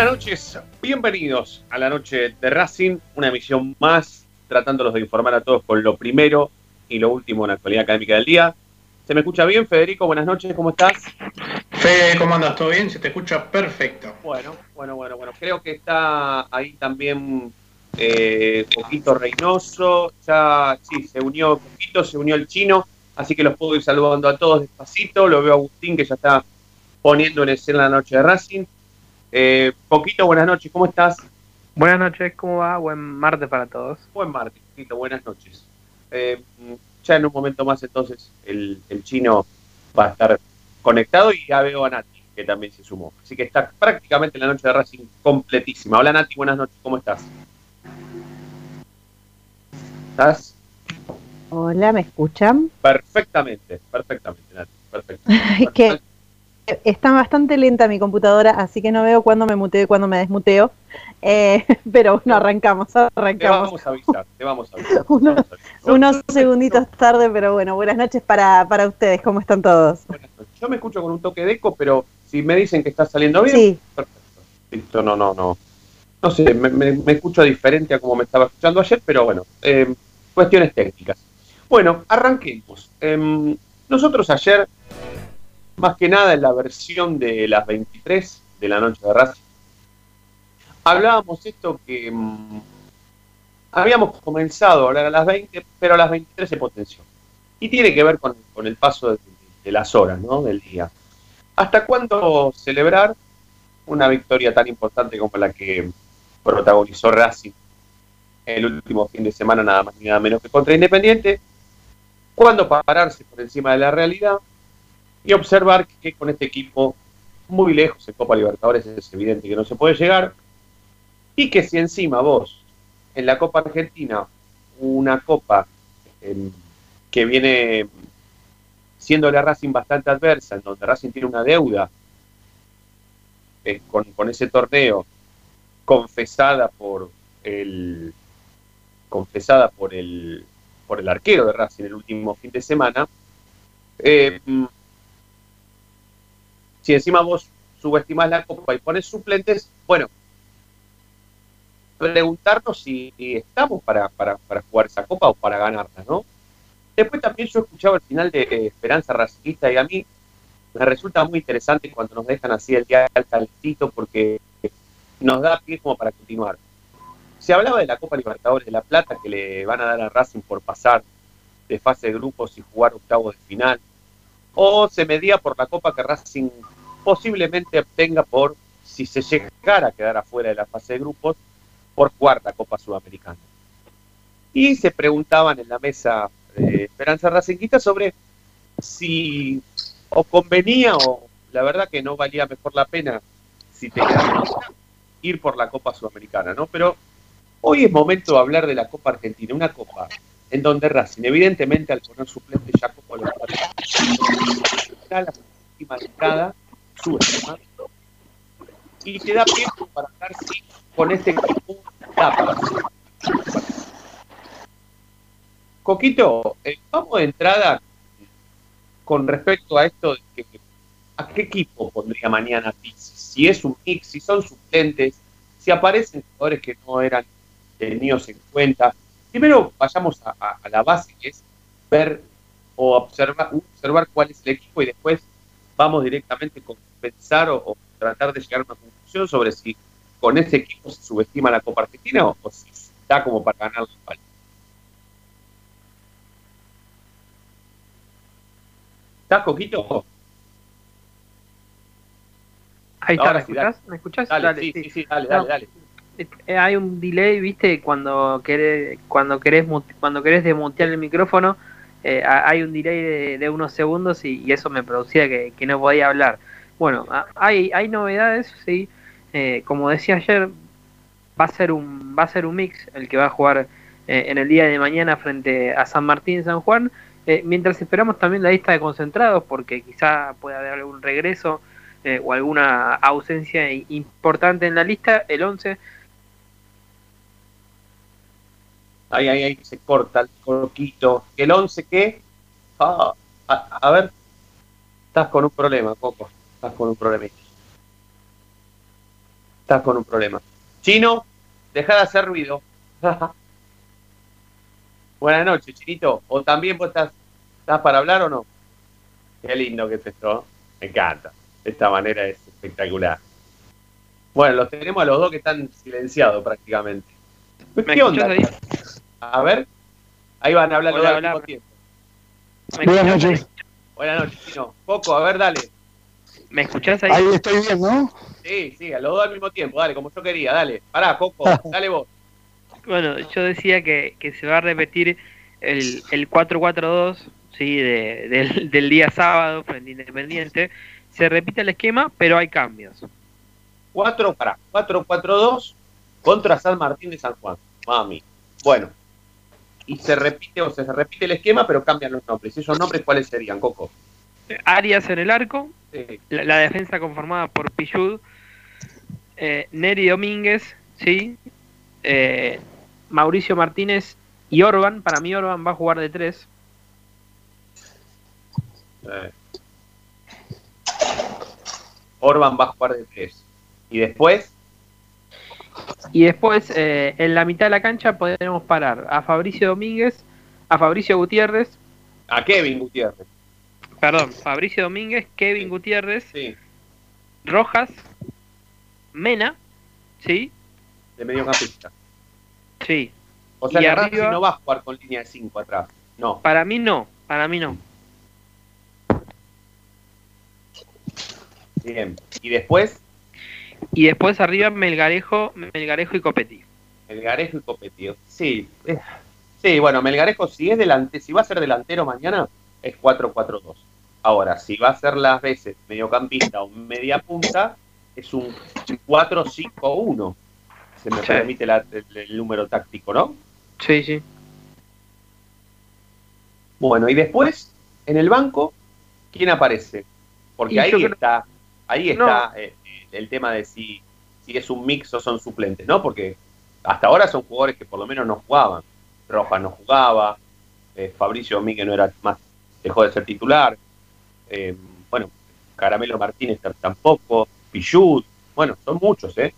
Buenas noches. Bienvenidos a la noche de Racing, una emisión más, tratándolos de informar a todos con lo primero y lo último en la actualidad académica del día. ¿Se me escucha bien, Federico? Buenas noches, ¿cómo estás? Fede, ¿cómo andas? ¿Todo bien? Se te escucha perfecto. Bueno, bueno, bueno, bueno. Creo que está ahí también eh, Poquito Reynoso. Ya, sí, se unió Poquito, se unió el chino. Así que los puedo ir saludando a todos despacito. Lo veo a Agustín que ya está poniendo en escena la noche de Racing. Eh, Poquito, buenas noches, ¿cómo estás? Buenas noches, ¿cómo va? Buen martes para todos. Buen martes, Poquito, buenas noches. Eh, ya en un momento más entonces el, el chino va a estar conectado y ya veo a Nati, que también se sumó. Así que está prácticamente la noche de Racing completísima. Hola Nati, buenas noches, ¿cómo estás? ¿Estás? Hola, ¿me escuchan? Perfectamente, perfectamente, Nati, perfecto. Es que está bastante lenta mi computadora, así que no veo cuándo me muteo y cuándo me desmuteo. Eh, pero bueno, arrancamos, Te arrancamos. vamos a avisar, te vamos a avisar. Uno- te vamos a avisar. Unos segunditos tarde, pero bueno, buenas noches para, para ustedes, ¿cómo están todos? Yo me escucho con un toque de eco, pero si me dicen que está saliendo bien, Sí, perfecto. Listo, no, no, no. No sé, me, me- me escucho diferente a como me estaba escuchando ayer, pero bueno, eh, cuestiones técnicas. Bueno, arranquemos. Em, nosotros ayer, más que nada en la versión de las 23 de la noche de Racing, hablábamos esto que mm, habíamos comenzado a hablar a las 20, pero a las 23 se potenció. Y tiene que ver con, el paso de, de las horas, ¿no? Del día. ¿Hasta cuándo celebrar una victoria tan importante como la que protagonizó Racing el último fin de semana, nada más ni nada menos que contra Independiente? ¿Cuándo pararse por encima de la realidad y observar que con este equipo muy lejos en Copa Libertadores es evidente que no se puede llegar? Y que si encima vos en la Copa Argentina, una Copa em, que viene siendo la Racing bastante adversa, en donde Racing tiene una deuda eh, con, con ese torneo confesada por el confesada por el por el arquero de Racing el último fin de semana eh, si encima vos subestimás la copa y pones suplentes bueno preguntarnos si estamos para, para, para jugar esa copa o para ganarla, ¿no? Después también yo escuchaba el final de eh, Esperanza Racista y a mí me resulta muy interesante cuando nos dejan así el día al porque nos da pie como para continuar. Se hablaba de la Copa Libertadores de La Plata que le van a dar a Racing por pasar de fase de grupos y jugar octavos de final. O se medía por la Copa que Racing posiblemente obtenga por, si se llegara a quedar afuera de la fase de grupos, por jugar la Copa Sudamericana. Y se preguntaban en la mesa de Esperanza Racinguista sobre si o convenía o la verdad que no valía mejor la pena si te ir por la Copa Sudamericana, ¿no? Pero hoy es momento de hablar de la Copa Argentina, una copa en donde Racing, evidentemente al poner suplente ya como lo está la última entrada, sube y te da tiempo para hablar si con este equipo. Coquito, eh, vamos de entrada con respecto a esto de que a qué equipo pondría mañana Pizzi, si es un mix, si son suplentes, si aparecen jugadores que no eran tenidos en cuenta. Primero vayamos a, a- a la base, que es ver o observar, observar cuál es el equipo y después vamos directamente con pensar o, o tratar de llegar a una conclusión sobre si con ese equipo se subestima la Copa Argentina o, o si da como para ganar la Palma. ¿Estás, Coquito? Ahí está, ¿me escuchás? ¿Me escuchás? Dale, sí, sí, sí, dale, No. dale, dale. Hay un delay, viste, cuando querés, cuando querés, cuando querés desmutear el micrófono, eh, ha- hay un delay de, de unos segundos y, eso me producía que, no podía hablar. Bueno, hay, hay novedades, sí. Eh, como decía ayer, va a ser un, va a ser un mix el que va a jugar eh, en el día de mañana frente a San Martín San Juan. eh, mientras esperamos también la lista de concentrados, porque quizá pueda haber algún regreso eh, o alguna ausencia importante en la lista, el 11 Ahí, ahí, ahí se corta el corquito. ¿El 11 qué? Ah, a, a ver. Estás con un problema, Coco. Estás con un problema. Estás con un problema. Chino, deja de hacer ruido. Buenas noches, Chinito. ¿O también vos estás, estás para hablar o no? Qué lindo que es esto. ¿eh? Me encanta. Esta manera es espectacular. Bueno, los tenemos a los dos que están silenciados prácticamente. ¿Me ¿Qué onda? ahí? A ver, ahí van a hablar los Hola, dos al hola. mismo tiempo. ¿Me Buenas noches. Buenas noches, Chino. Coco, a ver, dale. ¿Me escuchás ahí? Ahí estoy bien, ¿no? Sí, sí, a los dos al mismo tiempo, dale, como yo quería, dale. Pará, Coco, dale vos. Bueno, yo decía que, que se va a repetir el, el 4-4-2 ¿sí? de- del, del día sábado frente Independiente. Se repite el esquema, pero hay cambios. 4, pará, 4-4-2 contra San Martín de San Juan. Mami. Bueno. Y se repite, o sea, se repite el esquema, pero cambian los nombres. ¿Esos nombres cuáles serían, Coco? Arias en el arco, Sí. la, la defensa conformada por Pichud, eh, Neri Domínguez, ¿sí? Eh, Mauricio Martínez y Orban. Para mí Orban va a jugar de tres. Eh. Orban va a jugar de 3. Y después, Y después, eh, en la mitad de la cancha, podemos parar a Fabricio Domínguez, a Fabricio Gutiérrez, a Kevin Gutiérrez. perdón, Fabricio Domínguez, Kevin Sí. Gutiérrez, Sí, Rojas, Mena, ¿sí? de mediocampista. Sí. O sea, Y Racing arriba- no va a jugar con línea de 5 atrás. No. Para mí no, para mí no. Bien. Y después, Y después arriba Melgarejo, Melgarejo y Copetti. Melgarejo y Copetío. Sí. eh, Sí, bueno, Melgarejo si es delante, si va a ser delantero mañana, es 4-4-2. Ahora, si va a ser las veces mediocampista o media punta, es un 4-5-1. Se me Sí. permite la- el, el número táctico, ¿no? Sí, sí. Bueno, y después, en el banco, ¿quién aparece? Porque Y ahí creo- está, ahí No. está eh, el tema de si, si es un mix o son suplentes, ¿no? Porque hasta ahora son jugadores que por lo menos no jugaban. Rojas no jugaba, eh, Fabricio Domínguez no era más, dejó de ser titular. eh, bueno, Caramelo Martínez tampoco, Pichut, bueno, son muchos, ¿eh?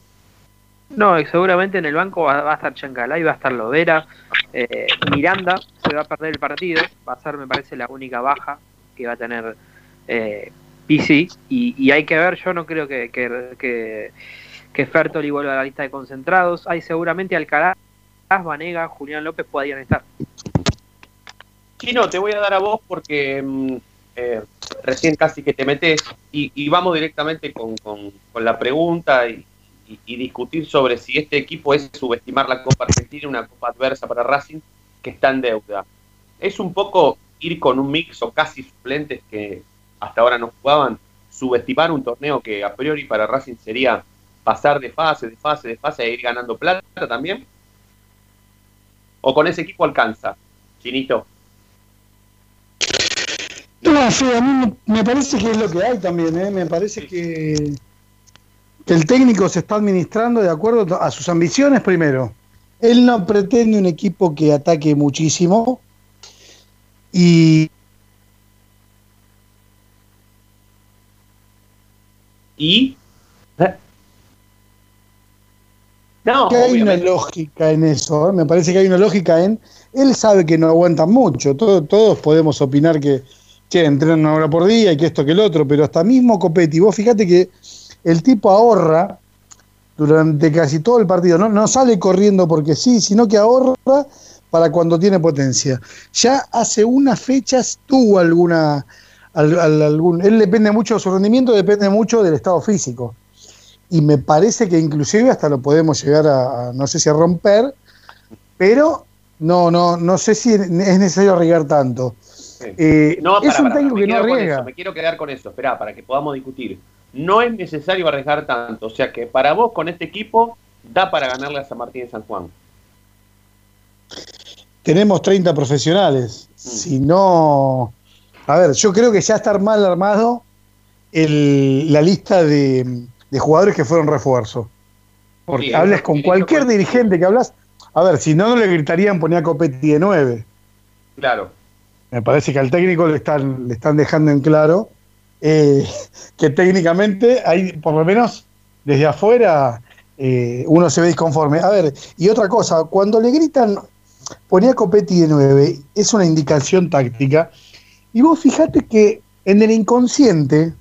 No, seguramente en el banco va, va a estar Chancalay, va a estar Lovera, eh, Miranda se va a perder el partido, va a ser, me parece, la única baja que va a tener eh, Y, y hay que ver, yo no creo que, que, que, que Fertoli vuelva a la lista de concentrados, hay seguramente Alcaraz, Vanega, Julián López podrían estar. Chino, te voy a dar a vos porque mm, eh, recién casi que te metes y, vamos directamente con, con- la pregunta y, y- y discutir sobre si este equipo es subestimar la Copa Argentina, una Copa adversa para Racing que está en deuda. Es un poco ir con un mix o casi suplentes que hasta ahora no jugaban, subestimar un torneo que a priori para Racing sería pasar de fase, de fase, de fase e ir ganando plata también. ¿O con ese equipo alcanza, Chinito? No, sí, a mí me, me parece que es lo que hay también, ¿eh? Me parece que, que el técnico se está administrando de acuerdo a sus ambiciones primero. Él no pretende un equipo que ataque muchísimo y y no que hay una lógica en eso, ¿eh? me parece que hay una lógica en, él sabe que no aguantan mucho, todo- todos podemos opinar que, che, entrenan una hora por día y que esto que el otro, pero hasta mismo Copetti, vos fíjate que el tipo ahorra durante casi todo el partido, no, no sale corriendo porque sí, sino que ahorra para cuando tiene potencia. Ya hace unas fechas tuvo alguna, al- al- algún, él depende mucho de su rendimiento, depende mucho del estado físico. y me parece que inclusive hasta lo podemos llegar a, a, no sé si a romper, pero no, no, no sé si es necesario arriesgar tanto. Eh, no, para, es un técnico que no arriesga. me quiero quedar con eso, espera, para que podamos discutir. No es necesario arriesgar tanto, o sea que para vos con este equipo da para ganarle a San Martín de San Juan. Tenemos 30 profesionales. Mm. Si no. A ver, yo creo que ya está mal armado el, la lista de, de, jugadores que fueron refuerzo. Porque sí, hablas con cualquier dirigente que hablas. A ver, si no, no le gritarían poner a Copetti de 9. Claro. Me parece que al técnico le están, le están dejando en claro eh, que técnicamente hay, por lo menos desde afuera, eh, uno se ve disconforme. A ver, y otra cosa, cuando le gritan ponía Copetti de 9, es una indicación táctica. Y vos fijate que en el inconsciente,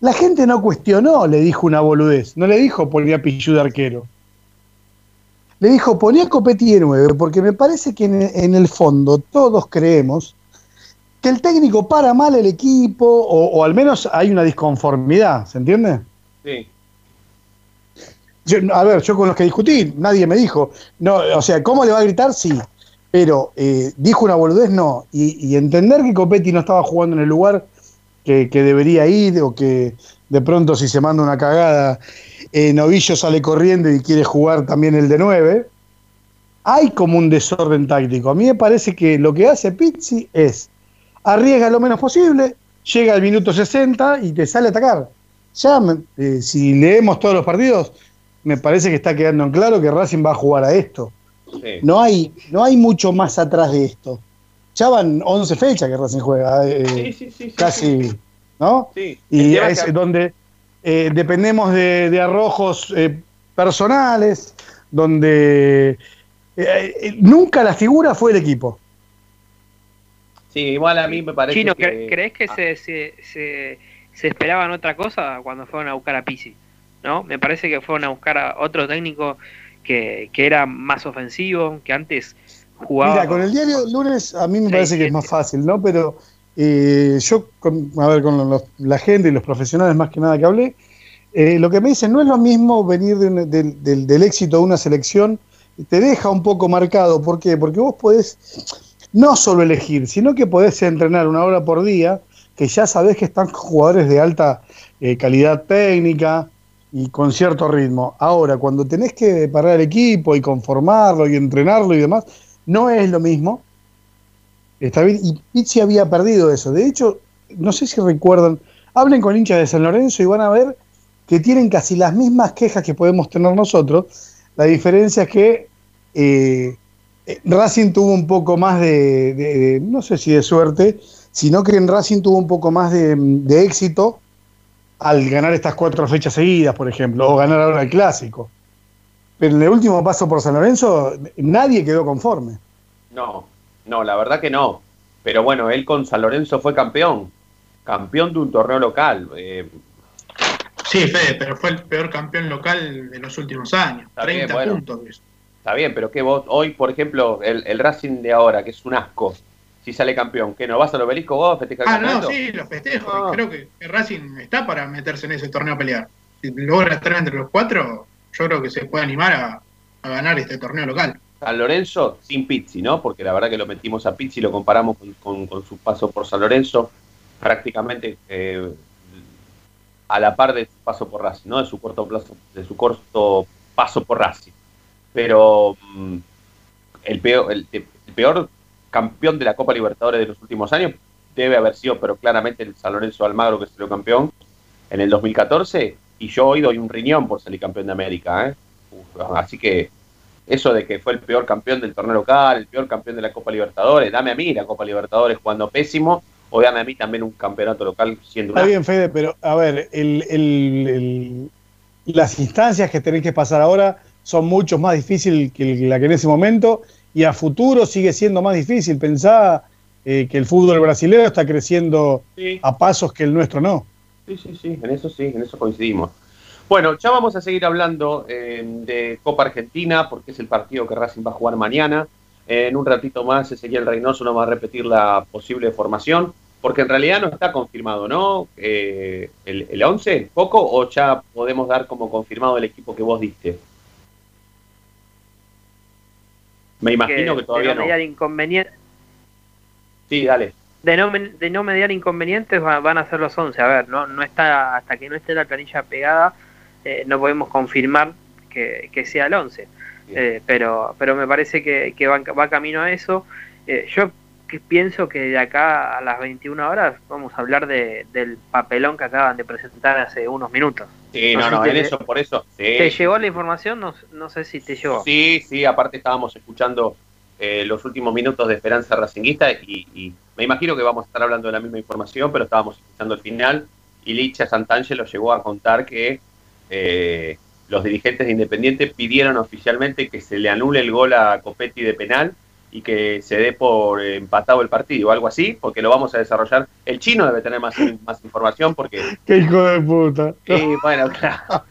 la gente no cuestionó, le dijo una boludez, no le dijo ponía Pichu de arquero. Le dijo ponía Copetti de 9, porque me parece que en, en, el fondo todos creemos que el técnico para mal el equipo, o, o al menos hay una disconformidad, ¿se entiende? Sí. Yo, a ver, yo con los que discutí, nadie me dijo, no, o sea, ¿cómo le va a gritar? Sí, pero eh, dijo una boludez, no. Y, entender que Copetti no estaba jugando en el lugar que, que, debería ir, o que de pronto si se manda una cagada, eh, Novillo sale corriendo y quiere jugar también el de 9, hay como un desorden táctico. A mí me parece que lo que hace Pizzi es arriesga lo menos posible, llega al minuto 60 y te sale a atacar. Ya, eh, si leemos todos los partidos, me parece que está quedando en claro que Racing va a jugar a esto. Sí. No, hay, no hay mucho más atrás de esto. Ya van 11 fechas que Racing juega. Eh, sí, sí, casi, ¿no? Y es que... donde eh, dependemos de, de arrojos eh, personales, donde eh, nunca la figura fue el equipo. Sí, igual a mí me parece Chino, que... ¿crees que ah. se, se, se, se, esperaban otra cosa cuando fueron a buscar a Pisi? ¿no? Me parece que fueron a buscar a otro técnico que, que era más ofensivo, que antes jugaba... Mira, con el diario lunes a mí me parece que es más fácil, ¿no? Pero eh, yo, con, a ver, con los, la gente y los profesionales más que nada que hablé, eh, lo que me dicen no es lo mismo venir de un, de, de, del éxito de una selección, te deja un poco marcado. ¿Por qué? Porque vos podés no solo elegir, sino que podés entrenar una hora por día, que ya sabés que están jugadores de alta eh, calidad técnica y con cierto ritmo. Ahora, cuando tenés que parar el equipo y conformarlo y entrenarlo y demás, no es lo mismo. Está bien, y Pizzi había perdido eso. De hecho, no sé si recuerdan, hablen con hinchas de San Lorenzo y van a ver que tienen casi las mismas quejas que podemos tener nosotros. La diferencia es que eh, Racing tuvo un poco más de, no sé si de suerte, sino que en Racing tuvo un poco más de, éxito al ganar estas cuatro fechas seguidas, por ejemplo, o ganar ahora el clásico. Pero en el último paso por San Lorenzo, nadie quedó conforme. No, no, la verdad que no. Pero bueno, él con San Lorenzo fue campeón, campeón de un torneo local. Eh, Sí, Fede, pero fue el peor campeón local de los últimos años. Está 30 bien, bueno, puntos. Está bien, pero que vos, hoy, por ejemplo, el, el, Racing de ahora, que es un asco, si sale campeón, ¿qué no vas al obelisco vos festejar Ah, no, sí, lo festejo. Ah. Creo que Racing está para meterse en ese torneo a pelear. Si logra estar entre los cuatro, yo creo que se puede animar a, a ganar este torneo local. San Lorenzo sin Pizzi, ¿no? Porque la verdad que lo metimos a Pizzi, lo comparamos con, con, con su paso por San Lorenzo, prácticamente eh, a la par de su paso por Racing, ¿no? De su corto plazo, de su corto paso por Racing. Pero mmm, el, peor, el, el, peor campeón de la Copa Libertadores de los últimos años. Debe haber sido, pero claramente el San Lorenzo Almagro que salió campeón en el 2014 y yo hoy doy un riñón por salir campeón de América, ¿eh? Uf, así que eso de que fue el peor campeón del torneo local, el peor campeón de la Copa Libertadores, dame a mí la Copa Libertadores jugando pésimo o dame a mí también un campeonato local siendo Está una... bien, Fede, pero a ver, el, el, el, las instancias que tenés que pasar ahora son mucho más difíciles que la que en ese momento y a futuro sigue siendo más difícil. Pensá eh, que el fútbol brasileño está creciendo sí. a pasos que el nuestro no. Sí, sí, sí, en eso sí, en eso coincidimos. Bueno, ya vamos a seguir hablando eh, de Copa Argentina porque es el partido que Racing va a jugar mañana. En un ratito más Ezequiel Reynoso nos va a repetir la posible formación. porque en realidad no está confirmado, ¿no? Eh, el, el 11, poco, o ya podemos dar como confirmado el equipo que vos diste. Me imagino que, todavía de no. Mediar inconveniente, sí, dale. De no, de no mediar inconvenientes van a ser los 11. A ver, no, no está hasta que no esté la planilla pegada, eh, no podemos confirmar que, que sea el 11. Eh, pero, pero me parece que, que va, va, camino a eso. Eh, yo que pienso que de acá a las 21 horas vamos a hablar de, del papelón que acaban de presentar hace unos minutos. Sí, no, no, en eso, por eso. ¿Te llegó la información? No, no sé si te llegó. Sí, sí, aparte estábamos escuchando eh, los últimos minutos de Esperanza Racinguista y, me imagino que vamos a estar hablando de la misma información, pero estábamos escuchando el final y Licha Santangelo llegó a contar que eh, los dirigentes de Independiente pidieron oficialmente que se le anule el gol a Copetti de penal y que se dé por empatado el partido o algo así, porque lo vamos a desarrollar. El chino debe tener más, más información porque... ¡Qué hijo de puta! Sí, bueno, claro.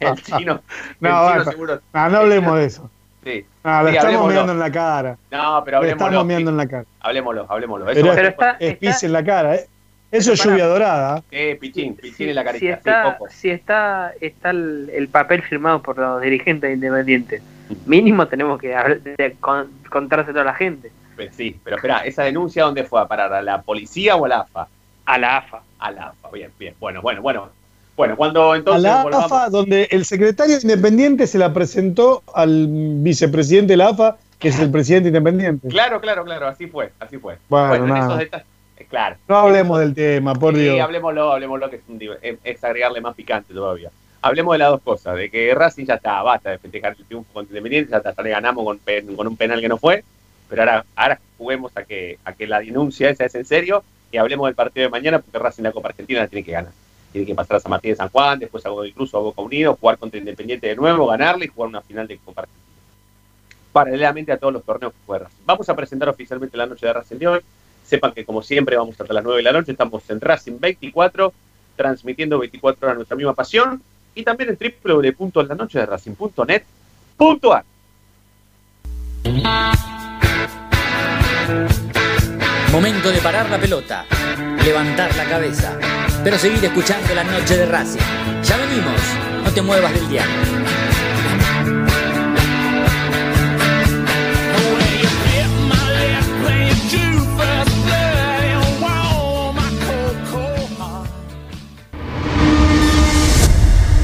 El chino, no, el chino seguro... no, no hablemos de eso. Sí. No, lo estamos mirando en la cara. No, pero hablemoslo. Estamos mirando en la cara. Hablemoslo, hablemoslo. Eso pero, está, es pis en la cara, ¿eh? Eso es lluvia dorada. Eh, pichín, pichín en la carita. Si está, si está, está el, el, papel firmado por los dirigentes independientes, mínimo tenemos que de, con, contárselo a la gente. Pues sí, pero espera, ¿esa denuncia dónde fue a parar? ¿A la policía o a la AFA? A la AFA. A la AFA, bien, bien. Bueno, bueno, bueno. Bueno, cuando entonces. A la volvamos... AFA, donde el secretario independiente se la presentó al vicepresidente de la AFA, que es el presidente independiente. Claro, claro, claro, así fue, así fue. Bueno, bueno en esos detalles Claro. No hablemos del tema, por sí, Dios. hablemoslo, hablemoslo, que es, un, es, agregarle más picante todavía. Hablemos de las dos cosas, de que Racing ya está, basta de festejar el triunfo contra Independiente, ya, está, le ganamos con, con, un penal que no fue, pero ahora, ahora juguemos a que, a que la denuncia esa es en serio y hablemos del partido de mañana porque Racing la Copa Argentina tiene que ganar. Tiene que pasar a San Martín de San Juan, después a incluso a Boca Unido, jugar contra Independiente de nuevo, ganarle y jugar una final de Copa Argentina. Paralelamente a todos los torneos que juega Racing. Vamos a presentar oficialmente la noche de Racing de hoy. Sepan que como siempre vamos hasta las 9 de la noche, estamos en Racing 24, transmitiendo 24 horas nuestra misma pasión, y también en www.lanochederacing.net.ar. Momento de parar la pelota, levantar la cabeza, pero seguir escuchando la noche de Racing. Ya venimos, no te muevas del diario.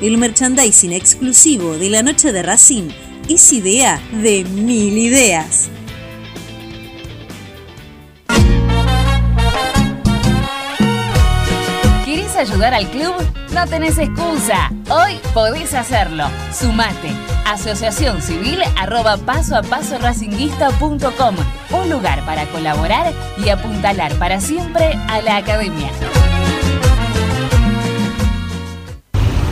el merchandising exclusivo de la noche de Racing es idea de mil ideas. ¿Querés ayudar al club? No tenés excusa. Hoy podés hacerlo. Sumate. Asociación Civil arroba a paso. Un lugar para colaborar y apuntalar para siempre a la academia.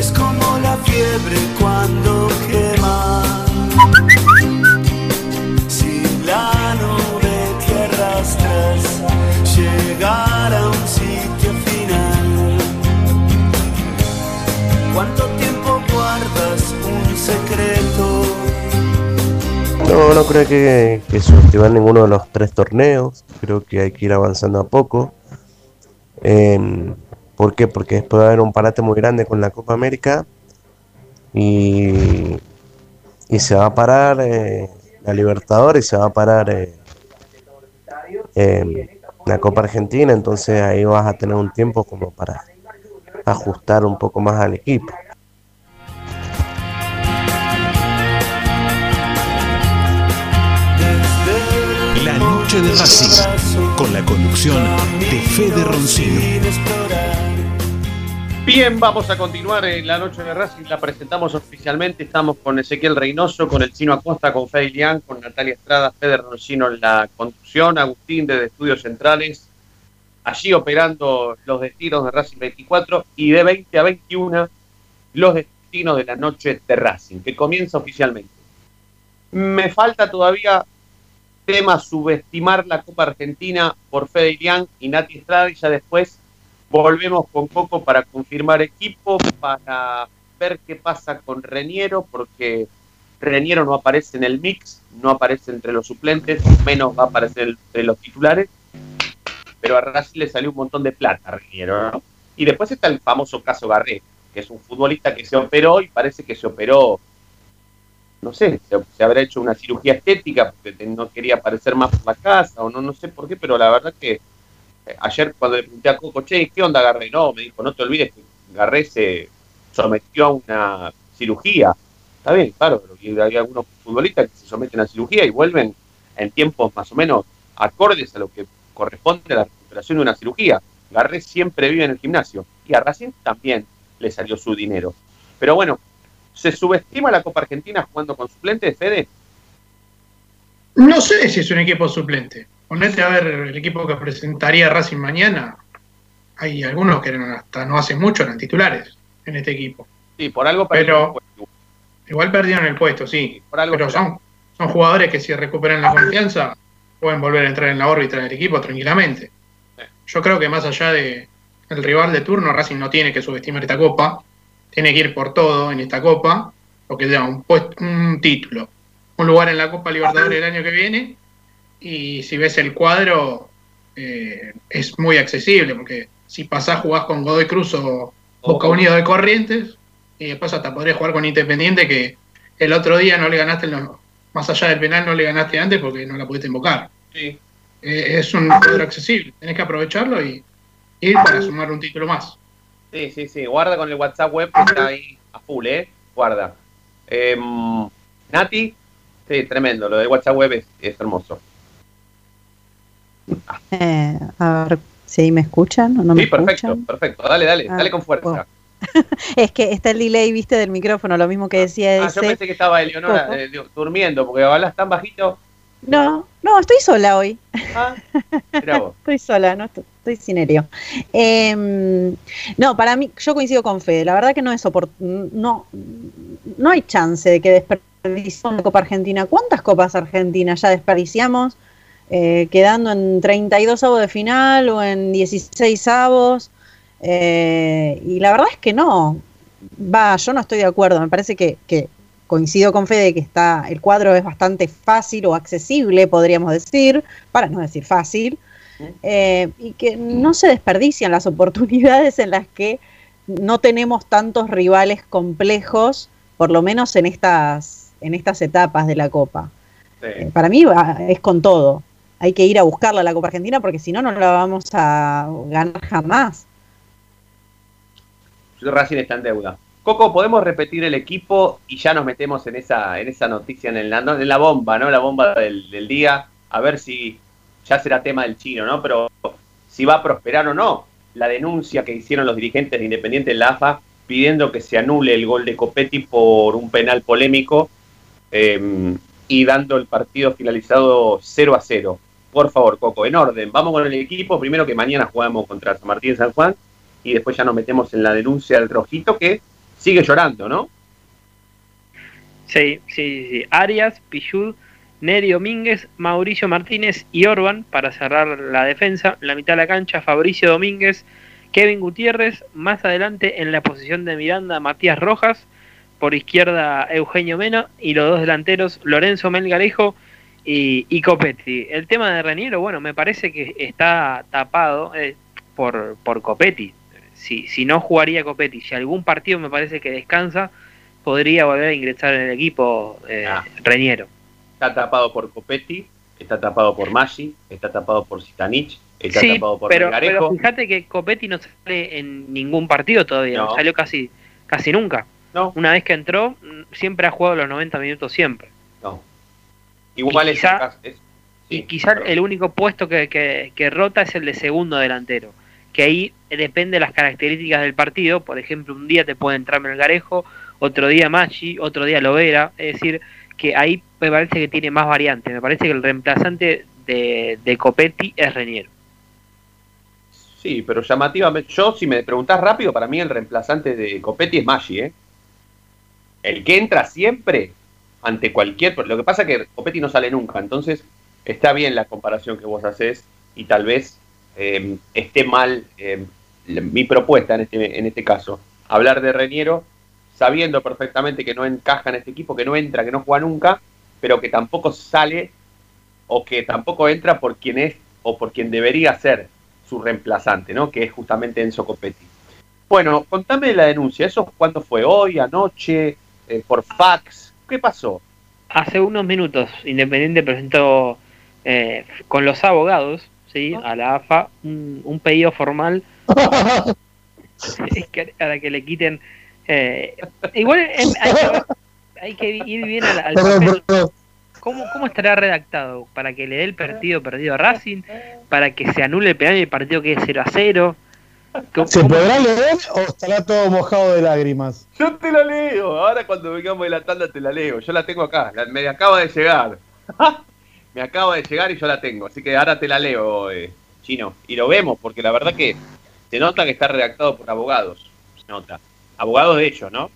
Es como la fiebre cuando quema. Si la nube que arrastras llegara a un sitio final. ¿Cuánto tiempo guardas un secreto? No, no creo que, que subestimen ninguno de los tres torneos. Creo que hay que ir avanzando a poco. Em, ¿Por qué? Porque después va a haber un parate muy grande con la Copa América y, y se va a parar eh, la Libertadores y se va a parar eh, em, la Copa Argentina. Entonces ahí vas a tener un tiempo como para ajustar un poco más al equipo. La noche de Racing, con la conducción de Fede Roncino. Bien, vamos a continuar en la noche de Racing, la presentamos oficialmente, estamos con Ezequiel Reynoso, con el Chino Acosta, con Fede Ilián, con Natalia Estrada, Fede Roncino en la conducción, Agustín desde Estudios Centrales, allí operando los destinos de Racing 24 y de 20 a 21 los destinos de la noche de Racing, que comienza oficialmente. Me falta todavía tema subestimar la Copa Argentina por Fede Ilián y Nati Estrada y ya después volvemos con Coco para confirmar equipo, para ver qué pasa con Reniero, porque Reniero no aparece en el mix, no aparece entre los suplentes, menos va a aparecer entre los titulares, pero a Racing le salió un montón de plata a Reniero, ¿no? Y después está el famoso caso Garré, que es un futbolista que se operó y parece que se operó, no sé, se, se habrá hecho una cirugía estética porque no quería aparecer más por la casa o no, no sé por qué, pero la verdad que ayer cuando le pregunté a Coco, che, ¿qué onda Garré? No, me dijo, no te olvides que Garré se sometió a una cirugía. Está bien, claro, pero hay algunos futbolistas que se someten a cirugía y vuelven en tiempos más o menos acordes a lo que corresponde a la recuperación de una cirugía. Garré siempre vive en el gimnasio y a Racing también le salió su dinero. Pero bueno, ¿se subestima la Copa Argentina jugando con suplentes, Fede? No sé si es un equipo suplente. Ponete a ver el equipo que presentaría Racing mañana. Hay algunos que no- hasta no hace mucho eran titulares en este equipo. Sí, por algo Pero igual perdieron el puesto, sí. algo pero son, son jugadores que si recuperan la confianza pueden volver a entrar en la órbita del equipo tranquilamente. Yo creo que más allá de el rival de turno, Racing no tiene que subestimar esta copa. Tiene que ir por todo en esta copa, porque da un, puesto, un título, un lugar en la Copa Libertadores el año que viene. Y si ves el cuadro, eh, es muy accesible, porque si pasás jugás con Godoy Cruz o Boca Unido de Corrientes, y después hasta podrías jugar con Independiente, que el otro día no le ganaste, los- más allá del penal, no le ganaste antes porque no la pudiste invocar. Sí. Eh, es un cuadro accesible, tenés que aprovecharlo y ir para sumar un título más. Sí, sí, sí. Guarda con el WhatsApp web que está ahí a full, ¿eh? Guarda. Em, Nati, sí, tremendo. Lo del WhatsApp web es, es hermoso. Eh, a ver si me escuchan o no me sí, perfecto, escuchan. perfecto. Dale, dale, Ah, dale con fuerza. Es que está el delay, viste, del micrófono, lo mismo que decía Ah, ese. yo pensé que estaba Eleonora eh, du- durmiendo, porque hablas tan bajito. No, no, estoy sola hoy. Ah, vos. Estoy sola, no estoy, estoy sin Erio. Em, no, para mí, yo coincido con Fede. La verdad que no es no, no hay chance de que desperdiciemos la Copa Argentina. ¿Cuántas copas argentinas ya desperdiciamos? Eh, quedando en 32 avos de final o en 16 avos. Eh, y la verdad es que no. Va, yo no estoy de acuerdo. Me parece que, que coincido con Fede que está, el cuadro es bastante fácil o accesible, podríamos decir, para no decir fácil, eh, y que no se desperdician las oportunidades en las que no tenemos tantos rivales complejos, por lo menos en estas, en estas etapas de la Copa. Eh, para mí va- es con todo. Hay que ir a buscarla a la Copa Argentina porque si no, no la vamos a ganar jamás. Racing está en deuda. Coco, ¿podemos repetir el equipo y ya nos metemos en esa, en esa noticia, en, la, en la bomba, ¿no? La bomba del, del día, a ver si ya será tema del chino, ¿no? Pero si va a prosperar o no la denuncia que hicieron los dirigentes de Independiente en la AFA pidiendo que se anule el gol de Copetti por un penal polémico eh, y dando el partido finalizado 0 a 0. Por favor, Coco, en orden, vamos con el equipo. Primero que mañana jugamos contra San Martín San Juan y después ya nos metemos en la denuncia del Rojito que sigue llorando, ¿no? Sí, sí, sí. Arias, Pichud, Neri Domínguez, Mauricio Martínez y Orban para cerrar la defensa. En la mitad de la cancha, Fabricio Domínguez, Kevin Gutiérrez. Más adelante, en la posición de Miranda, Matías Rojas. Por izquierda, Eugenio Mena. Y los dos delanteros, Lorenzo Melgarejo y, y Copetti. El tema de Reniero, bueno, me parece que está tapado eh, por, por Copetti. Si, si no jugaría Copetti, si algún partido me parece que descansa, podría volver a ingresar en el equipo eh, Reñero. Está tapado por Copetti, está tapado por Maggi, está tapado por Zitanich, está Sí, tapado por pero, pero fíjate que Copetti no sale en ningún partido todavía, No. no salió casi, casi nunca. Una vez que entró, siempre ha jugado los 90 minutos siempre. Igual y es, y quizá el único puesto que, que- que rota es el de segundo delantero. Que ahí depende de las características del partido. Por ejemplo, un día te puede entrar Melgarejo, otro día Maggi, otro día Lovera. Es decir, que ahí me parece que tiene más variantes. Me parece que el reemplazante de, de Copetti es Reniero. Sí, pero llamativamente. Yo, si me preguntás rápido, para mí el reemplazante de Copetti es Maggi, ¿eh? El que entra siempre ante cualquier. Lo que pasa es que Copetti no sale nunca, entonces está bien la comparación que vos haces y tal vez eh, esté mal la- mi propuesta en este, en este caso. Hablar de Reniero sabiendo perfectamente que no encaja en este equipo, que no entra, que no juega nunca, pero que tampoco sale o que tampoco entra por quien es o por quien debería ser su reemplazante, ¿no? Que es justamente Enzo Copetti. Bueno, contame la denuncia. ¿Eso cuándo fue? ¿Hoy, anoche? Eh, ¿Por fax? ¿Qué pasó? Hace unos minutos, Independiente presentó eh, con los abogados ¿sí? a la AFA un, un pedido formal para que le quiten. eh, igual hay, que, hay que ir bien al, al papel. ¿Cómo, ¿Cómo estará redactado? ¿Para que le dé el partido perdido a Racing? ¿Para que se anule el penal y el partido quede 0 a 0? ¿Se podrá leer o estará todo mojado de lágrimas? Yo te la leo. Ahora cuando vengamos de la tanda te la leo. Yo la tengo acá. la- me acaba de llegar. me acaba de llegar y yo la tengo. Así que ahora te la leo, eh, Chino. Y lo vemos porque la verdad que se nota que está redactado por abogados. Se nota. Abogados de ellos, ¿no?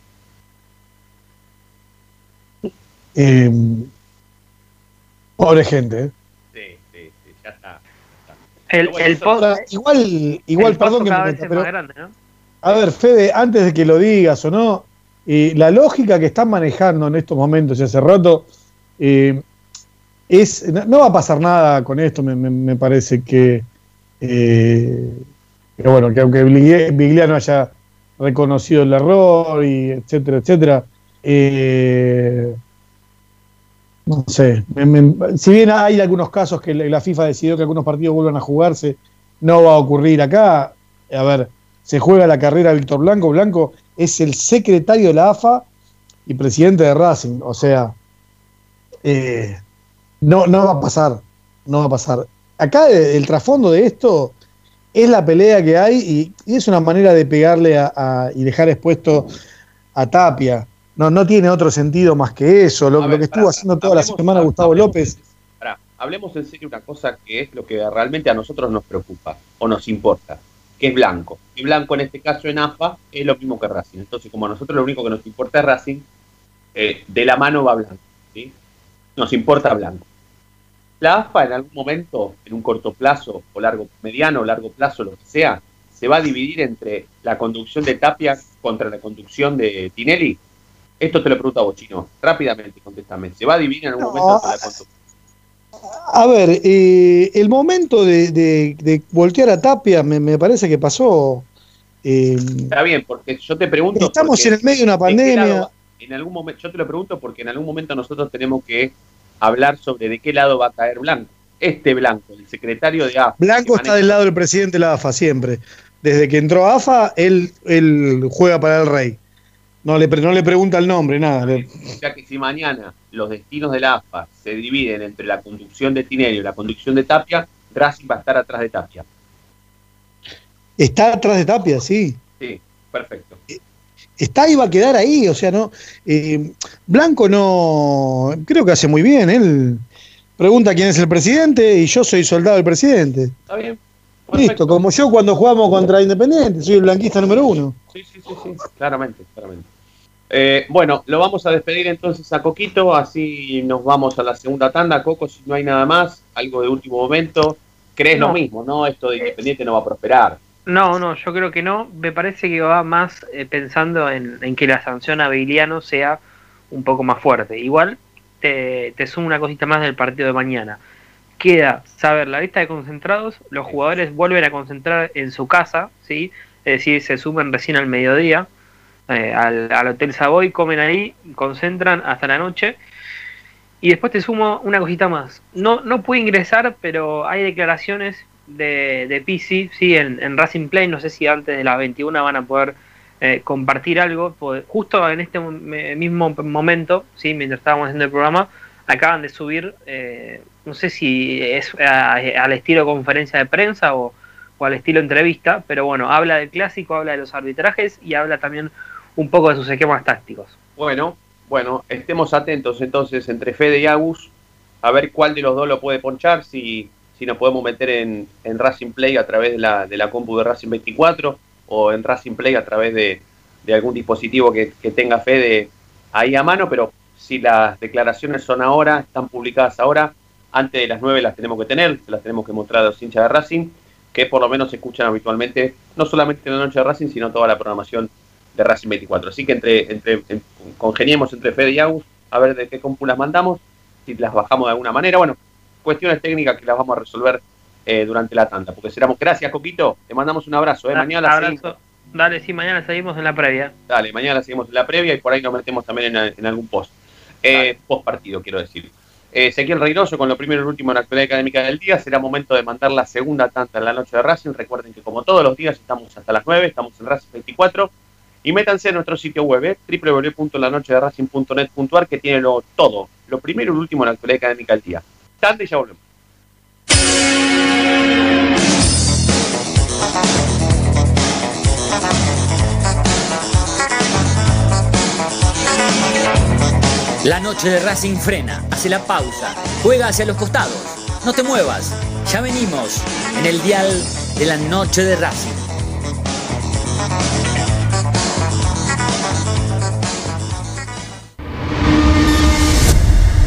Eh, pobre gente. ¿eh? El, el igual, igual el perdón que me vez meta, es pero más grande, ¿no? A ver, Fede, antes de que lo digas o no, eh, la lógica que están manejando en estos momentos y hace rato eh, es. No, no va a pasar nada con esto, me, me- me parece que. eh, que bueno, que aunque Bigliano haya reconocido el error y etcétera, etcétera, eh, no sé, si bien hay algunos casos que la FIFA decidió que algunos partidos vuelvan a jugarse, no va a ocurrir acá. A ver, se juega la carrera Víctor Blanco. Blanco es el secretario de la AFA y presidente de Racing. O sea, eh, no, no va a pasar. No va a pasar. Acá eh, el trasfondo de esto es la pelea que hay y, es una manera de pegarle a- y dejar expuesto a Tapia. No, no tiene otro sentido más que eso. Lo, lo que estuvo haciendo toda la semana Gustavo López. Pará. hablemos en serio una cosa que es lo que realmente a nosotros nos preocupa o nos importa, que es Blanco. Y Blanco en este caso en AFA es lo mismo que Racing. Entonces, como a nosotros lo único que nos importa es Racing, eh, de la mano va Blanco. ¿sí? Nos importa Blanco. La AFA en algún momento, en un corto plazo, o largo, mediano o largo plazo, lo que sea, se va a dividir entre la conducción de Tapia contra la conducción de Tinelli. Esto te lo pregunto a vos, Chino. Rápidamente, contéstame. ¿Se va a dividir en algún momento la conducción? A ver, eh, el momento de, de- de voltear a Tapia me, me parece que pasó. eh, Está bien, porque yo te pregunto. Estamos en el medio de una ¿de qué pandemia. lado- en algún momento, yo te lo pregunto porque en algún momento nosotros tenemos que hablar sobre de qué lado va a caer Blanco. Este Blanco, el secretario de AFA. Blanco está del lado del presidente de la AFA siempre. Desde que entró a AFA, él, él juega para el rey. No le, no le pregunta el nombre, nada. Sea que si mañana los destinos de la AFA se dividen entre la conducción de Tinelli y la conducción de Tapia, Racing va a estar atrás de Tapia. Está atrás de Tapia, sí. Sí, perfecto. Está y va a quedar ahí. O sea, no. eh, Blanco no. Creo que hace muy bien. Él pregunta quién es el presidente y yo soy soldado del presidente. ¿Está bien? Listo, como yo cuando jugamos contra Independiente, soy el blanquista número uno. Sí, sí, sí, sí, claramente, claramente. Eh, bueno, lo vamos a despedir entonces a Coquito, así nos vamos a la segunda tanda. Coco, si no hay nada más, algo de último momento, crees lo No. mismo, ¿no? Esto de Independiente no va a prosperar. No, no, yo creo que no. Me parece que va más eh, pensando en, en que la sanción a Biliano sea un poco más fuerte. Igual te, te sumo una cosita más del partido de mañana. Queda saber la lista de concentrados, los jugadores vuelven a concentrar en su casa, ¿sí? Es decir, se suben recién al mediodía eh, al, al Hotel Savoy, comen ahí, concentran hasta la noche. Y después te sumo una cosita más. No, no pude ingresar, pero hay declaraciones de, de PC ¿sí? en, en Racing Play. No sé si antes de las 21 van a poder eh, compartir algo. Justo en este mismo momento, ¿sí? mientras estábamos haciendo el programa, acaban de subir, eh, no sé si es al estilo conferencia de prensa o, o al estilo entrevista, pero bueno, habla del clásico, habla de los arbitrajes y habla también un poco de sus esquemas tácticos. Bueno, bueno, estemos atentos entonces entre Fede y Agus a ver cuál de los dos lo puede ponchar, si, si nos podemos meter en, en Racing Play a través de la, de la compu de Racing 24 o en Racing Play a través de, de algún dispositivo que, que tenga Fede ahí a mano, pero si las declaraciones son ahora, están publicadas ahora, antes de las 9 las tenemos que tener, las tenemos que mostrar a los hinchas de Racing, que por lo menos se escuchan habitualmente, no solamente en la noche de Racing, sino toda la programación de Racing 24. Así que entre, entre en- congeniemos entre Fede y Agus a ver de qué compu las mandamos, si las bajamos de alguna manera. Bueno, cuestiones técnicas que las vamos a resolver eh, durante la tanda, porque seramos. Gracias, Coquito. Te mandamos un abrazo. ¿eh? Mañana la seguimos. Abrazo. Dale, sí, mañana seguimos en la previa. Dale, mañana la seguimos en la previa y por ahí nos metemos también en, en algún post. Eh, post partido, quiero decir. Eh, Ezequiel Reynoso con lo primero y lo último en la actualidad académica del día. Será momento de mandar la segunda tanda en la noche de Racing. Recuerden que como todos los días estamos hasta las 9, estamos en Racing 24. Y métanse en nuestro sitio web, eh, www.lanochederacing.net.ar, que tiene lo, todo, lo primero y lo último en la actualidad académica del día. Tanda y ya volvemos. La noche de Racing frena, hace la pausa, juega hacia los costados. No te muevas, ya venimos en el dial de la noche de Racing.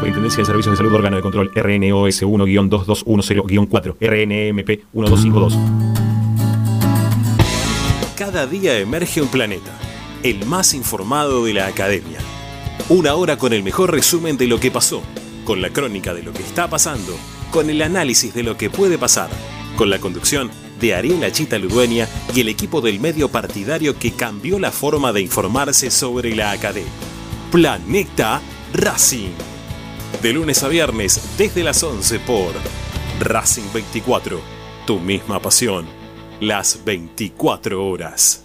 Superintendencia de Servicios de Salud Órgano de Control RNOS 1-2210-4 RNMP 1252 Cada día emerge un planeta, el más informado de la academia. Una hora con el mejor resumen de lo que pasó, con la crónica de lo que está pasando, con el análisis de lo que puede pasar, con la conducción de Ariel Chita Ludueña y el equipo del medio partidario que cambió la forma de informarse sobre la academia. Planeta Racing. De lunes a viernes desde las 11 por Racing 24. Tu misma pasión. Las 24 horas.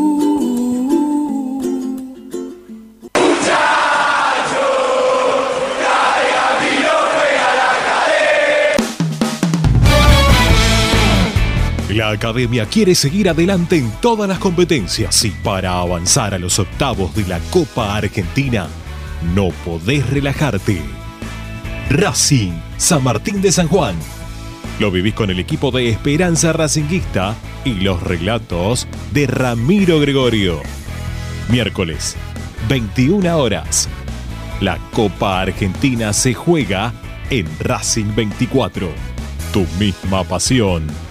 Academia quiere seguir adelante en todas las competencias y para avanzar a los octavos de la Copa Argentina, no podés relajarte. Racing, San Martín de San Juan. Lo vivís con el equipo de Esperanza Racinguista y los relatos de Ramiro Gregorio. Miércoles, 21 horas. La Copa Argentina se juega en Racing 24. Tu misma pasión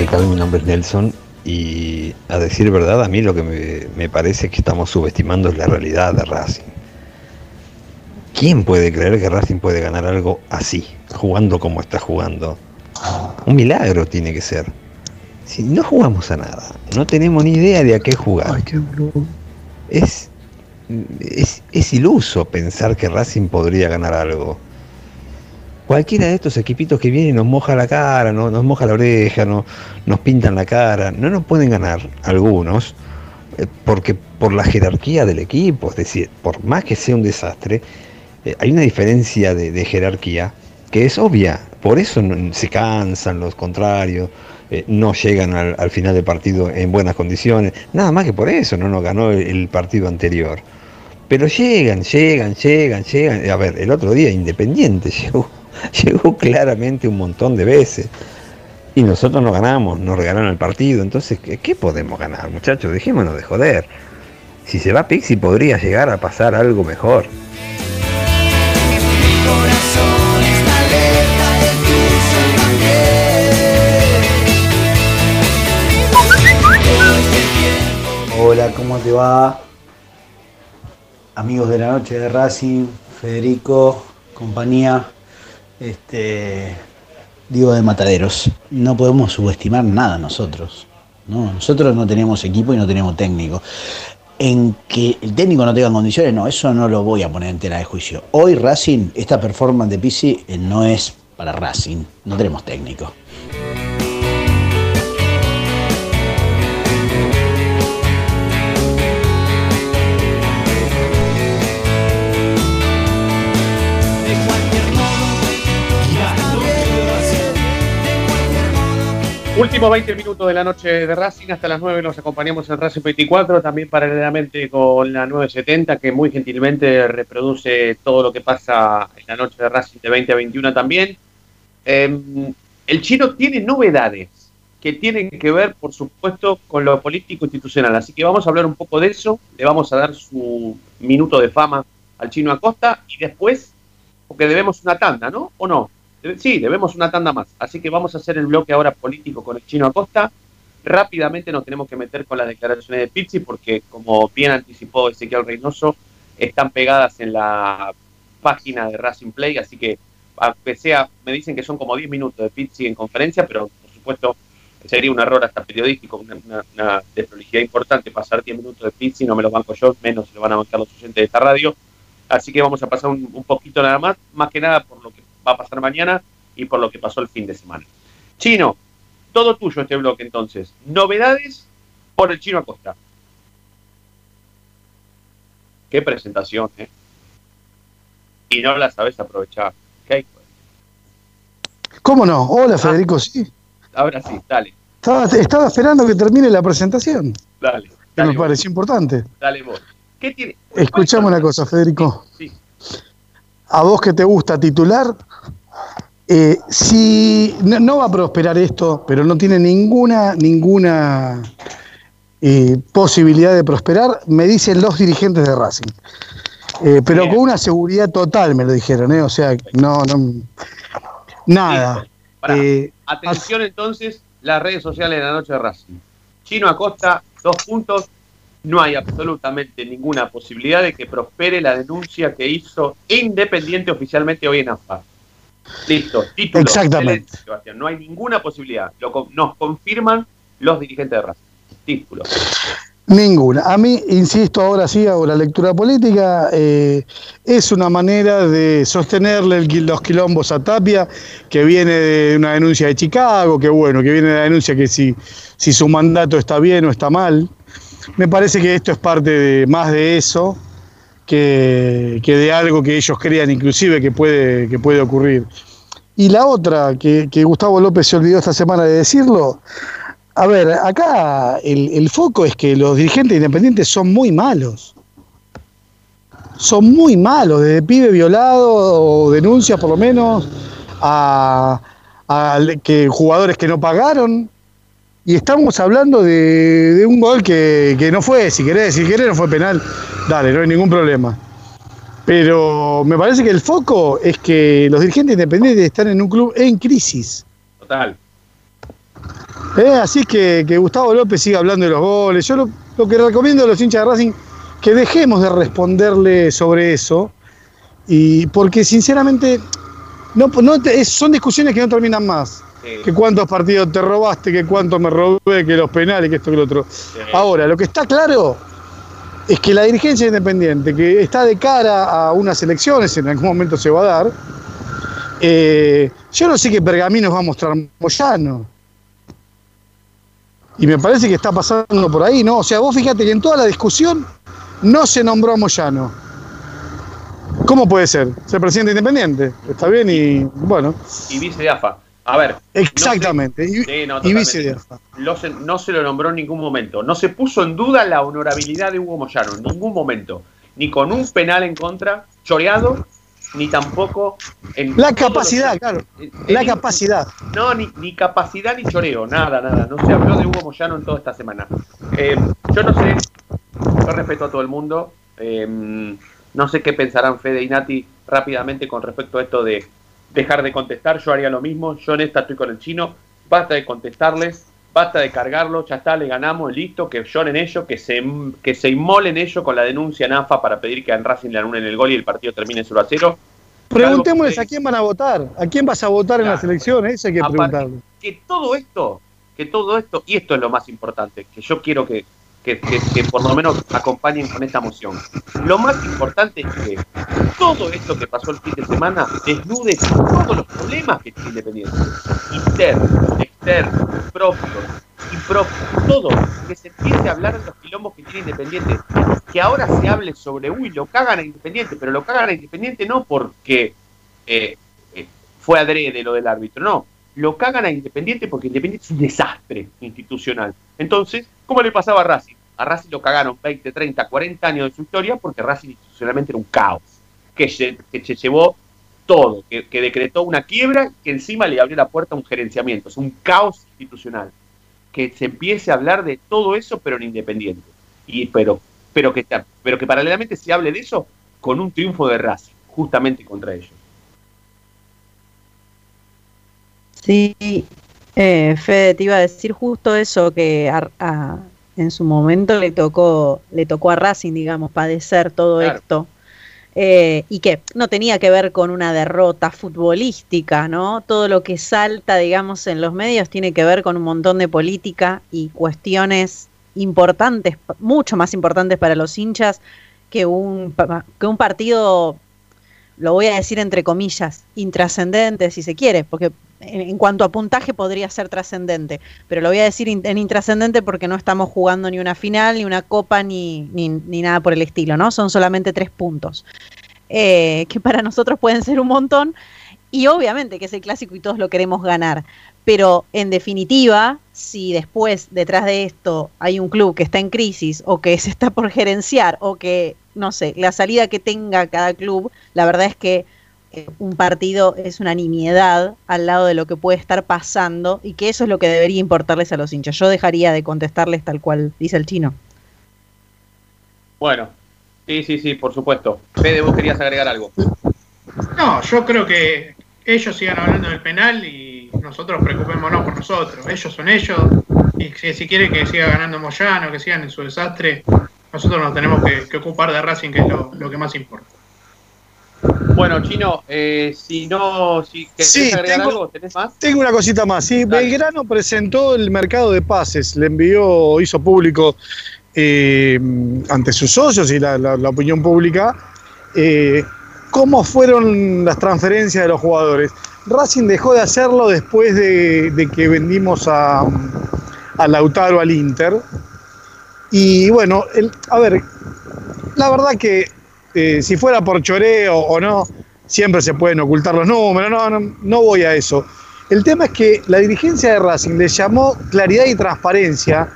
Mi nombre es Nelson y a decir verdad, a mí lo que me, me parece es que estamos subestimando la realidad de Racing. ¿Quién puede creer que Racing puede ganar algo así, jugando como está jugando? Un milagro tiene que ser. Si no jugamos a nada, no tenemos ni idea de a qué jugar. Es, es, es iluso pensar que Racing podría ganar algo. Cualquiera de estos equipitos que vienen nos moja la cara, no- nos moja la oreja, no, nos pintan la cara. No nos pueden ganar algunos, eh, porque por la jerarquía del equipo, es decir, por más que sea un desastre, eh, hay una diferencia de, jerarquía que es obvia. Por eso se cansan los contrarios, eh, no llegan al, al final del partido en buenas condiciones. Nada más que por eso no nos ganó el- el partido anterior. Pero llegan, llegan, llegan, llegan. A ver, el otro día Independiente llegó, llegó claramente un montón de veces. Y nosotros no ganamos, nos regalaron el partido. Entonces, ¿qué, podemos ganar, muchachos? Dejémonos de joder. Si se va Pixi podría llegar a pasar algo mejor. Hola, ¿cómo te va? Amigos de la noche de Racing, Federico, compañía, este, Diego de Mataderos. No podemos subestimar nada nosotros. ¿no? Nosotros no tenemos equipo y no tenemos técnico. En que el técnico no tenga condiciones, no, eso no lo voy a poner en tela de juicio. Hoy Racing, esta performance de Pizzi eh, no es para Racing. No tenemos técnico. Últimos 20 minutos de la noche de Racing, hasta las 9 nos acompañamos en Racing 24, también paralelamente con la 970, que muy gentilmente reproduce todo lo que pasa en la noche de Racing de 20 a 21 también. Eh, el chino tiene novedades que tienen que ver, por supuesto, con lo político institucional, así que vamos a hablar un poco de eso, le vamos a dar su minuto de fama al chino Acosta y después, porque debemos una tanda, ¿no? ¿O no? Sí, debemos una tanda más. Así que vamos a hacer el bloque ahora político con el chino Acosta. Rápidamente nos tenemos que meter con las declaraciones de Pizzi porque, como bien anticipó Ezequiel Reynoso, están pegadas en la página de Racing Play. Así que, aunque sea, me dicen que son como 10 minutos de Pizzi en conferencia, pero por supuesto sería un error hasta periodístico, una, una, una desprolijidad importante pasar 10 minutos de Pizzi. No me lo banco yo, menos se lo van a bancar los oyentes de esta radio. Así que vamos a pasar un, un poquito nada más, más que nada por lo que va a pasar mañana y por lo que pasó el fin de semana. Chino, todo tuyo este bloque entonces. Novedades por el Chino Acosta. Qué presentación, ¿eh? Y no la sabes aprovechar. ¿Qué ¿Cómo no? Hola, Federico, sí. Ahora sí, dale. Estaba, estaba esperando que termine la presentación. Dale. Que dale me vos, pareció importante. Dale vos. ¿Qué tiene? Escuchame una cosa, Federico. Sí. A vos que te gusta titular, eh, si no, no va a prosperar esto, pero no tiene ninguna, ninguna eh, posibilidad de prosperar, me dicen los dirigentes de Racing. Eh, pero con una seguridad total me lo dijeron, ¿eh? o sea, no, no nada. Pará. Atención entonces, las redes sociales de la noche de Racing. Chino Acosta, dos puntos. No hay absolutamente ninguna posibilidad de que prospere la denuncia que hizo Independiente oficialmente hoy en AFA. Listo, título. Exactamente. excelente, Sebastián. No hay ninguna posibilidad. Lo, nos confirman los dirigentes de Racing. Título. Ninguna. A mí, insisto, ahora sí hago la lectura política, eh, es una manera de sostenerle el los quilombos a Tapia, que viene de una denuncia de Chicago, que bueno, que viene de la denuncia que si, si su mandato está bien o está mal. Me parece que esto es parte de más de eso que, de algo que ellos crean inclusive que puede, que puede ocurrir. Y la otra, que, que Gustavo López se olvidó esta semana de decirlo, a ver, acá el, el foco es que los dirigentes independientes son muy malos. Son muy malos, desde pibe violado o denuncias por lo menos a, a que jugadores que no pagaron. Y estamos hablando de, de un gol que, que no fue, si querés, si querés no fue penal, dale, no hay ningún problema. Pero me parece que el foco es que los dirigentes independientes están en un club en crisis. Total. Eh, así que, que Gustavo López siga hablando de los goles. Yo lo, lo que recomiendo a los hinchas de Racing que dejemos de responderle sobre eso. Y porque sinceramente no, son discusiones que no terminan más. Que cuántos partidos te robaste, que cuánto me robé, que los penales, que esto, que lo otro. Ahora, lo que está claro es que la dirigencia independiente, que está de cara a unas elecciones, en algún momento se va a dar, eh, yo no sé qué pergaminos va a mostrar Moyano. Y me parece que está pasando por ahí, ¿no? O sea, vos fíjate que en toda la discusión no se nombró a Moyano. ¿Cómo puede ser? Ser presidente independiente. Está bien y bueno. Y vice de AFA. A ver. Exactamente. no sí, no, y vice de totalmente. No se, se lo nombró en ningún momento. No se puso en duda la honorabilidad de Hugo Moyano en ningún momento. Ni con un penal en contra, choreado, ni tampoco en. La capacidad, los- claro. en- La en- capacidad. No, ni, ni capacidad ni choreo, nada, nada. No se habló de Hugo Moyano en toda esta semana. Eh, yo no sé, yo respeto a todo el mundo. eh, no sé qué pensarán Fede y Nati rápidamente con respecto a esto de dejar de contestar. Yo haría lo mismo. Yo en esta estoy con el chino. Basta de contestarles, basta de cargarlo. Ya está, le ganamos, listo. Que lloren ellos, que se, que se inmolen ellos con la denuncia en AFA para pedir que en Racing le anulen el gol y el partido termine 0 a 0. Preguntémosles a quién van a votar. ¿A quién vas a votar en las elecciones? Eso hay que preguntarle. que todo esto, que todo esto, y esto es lo más importante, que yo quiero que, que, por lo menos acompañen con esta moción. Lo más importante es que todo esto que pasó el fin de semana desnude todos los problemas que tiene Independiente. Internos, externos, propios, impropios, todo. Que se empiece a hablar de los quilombos que tiene Independiente. Que ahora se hable sobre, uy, lo cagan a Independiente, pero lo cagan a Independiente no porque eh, eh, fue adrede lo del árbitro, no. Lo cagan a Independiente porque Independiente es un desastre institucional. Entonces, ¿cómo le pasaba a Racing? A Racing lo cagaron 20, 30, 40 años de su historia porque Racing institucionalmente era un caos. Que se, que se llevó todo, que, que decretó una quiebra que encima le abrió la puerta a un gerenciamiento. Es un caos institucional. Que se empiece a hablar de todo eso, pero en Independiente. Y, pero, pero, que, pero que paralelamente se hable de eso con un triunfo de Racing, justamente contra ellos. Sí, eh, Fede, te iba a decir justo eso que a- a- en su momento le tocó, le tocó a Racing, digamos, padecer todo Claro. esto. Eh, y que no tenía que ver con una derrota futbolística, ¿no? Todo lo que salta, digamos, en los medios tiene que ver con un montón de política y cuestiones importantes, mucho más importantes para los hinchas que un, que un partido lo voy a decir entre comillas, intrascendente, si se quiere, porque en, cuanto a puntaje podría ser trascendente, pero lo voy a decir en intrascendente porque no estamos jugando ni una final, ni una copa, ni, ni, ni nada por el estilo, ¿no? Son solamente tres puntos, eh, que para nosotros pueden ser un montón, y obviamente que es el clásico y todos lo queremos ganar, pero en definitiva, si después detrás de esto hay un club que está en crisis o que se está por gerenciar o que, no sé, la salida que tenga cada club, la verdad es que un partido es una nimiedad al lado de lo que puede estar pasando y que eso es lo que debería importarles a los hinchas. Yo dejaría de contestarles tal cual dice el chino. Bueno, sí, sí, sí, por supuesto. Fede, vos querías agregar algo. No, yo creo que ellos sigan hablando del penal y nosotros preocupémonos por nosotros. Ellos son ellos y si, si quieren que siga ganando Moyano, que sigan en su desastre, nosotros nos tenemos que, que ocupar de Racing, que es lo, lo que más importa. Bueno, Chino, eh, si no, si Sí, tengo- algo, ¿tenés más? Tengo una cosita más. Sí, Belgrano presentó el mercado de pases, le envió, hizo público eh, ante sus socios y la, la- la opinión pública eh, cómo fueron las transferencias de los jugadores. Racing dejó de hacerlo después de, de que vendimos a, a Lautaro al Inter. Y bueno, el- a ver, la verdad que eh, si fuera por choreo o no, siempre se pueden ocultar los números, no, no, no voy a eso. El tema es que la dirigencia de Racing le llamó claridad y transparencia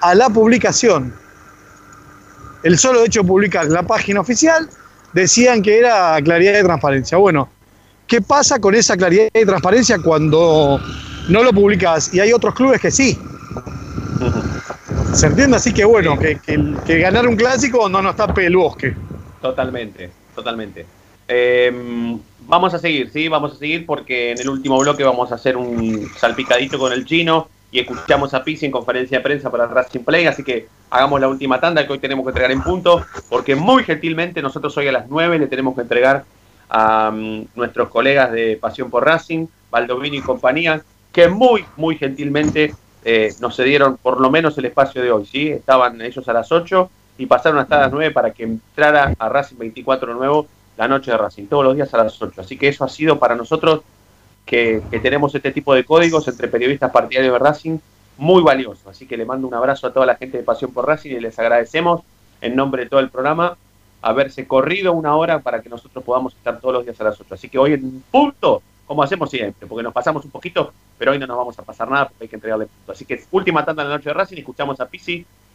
a la publicación. El solo hecho de publicar la página oficial decían que era claridad y transparencia. Bueno, ¿qué pasa con esa claridad y transparencia cuando no lo publicas? Y hay otros clubes que sí. ¿Se entiende? Así que bueno, que, que- que ganar un clásico no nos tape el bosque. Totalmente, totalmente. Eh, vamos a seguir, sí, vamos a seguir porque en el último bloque vamos a hacer un salpicadito con el chino y escuchamos a Pizzi en conferencia de prensa para Racing Play, así que hagamos la última tanda que hoy tenemos que entregar en punto, porque muy gentilmente nosotros hoy a las 9 le tenemos que entregar a mm, nuestros colegas de Pasión por Racing, Baldovino y compañía, que muy, muy gentilmente eh, nos cedieron por lo menos el espacio de hoy, ¿sí? Estaban ellos a las 8 y pasaron hasta las 9 para que entrara a Racing 24 nuevo la noche de Racing, todos los días a las 8. Así que eso ha sido para nosotros que, que tenemos este tipo de códigos entre periodistas partidarios de Racing muy valioso. Así que le mando un abrazo a toda la gente de Pasión por Racing y les agradecemos en nombre de todo el programa haberse corrido una hora para que nosotros podamos estar todos los días a las 8. Así que hoy en punto, como hacemos siempre, porque nos pasamos un poquito, pero hoy no nos vamos a pasar nada porque hay que entregarle punto. Así que última tanda de la noche de Racing, escuchamos a Pisi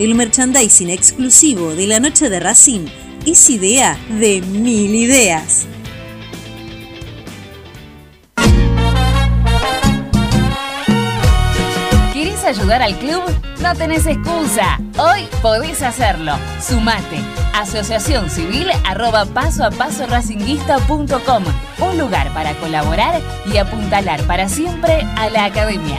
El merchandising exclusivo de la noche de Racing es idea de mil ideas. ¿Querés ayudar al club? No tenés excusa. Hoy podés hacerlo. Sumate. Asociación Civil arroba paso a paso. Un lugar para colaborar y apuntalar para siempre a la academia.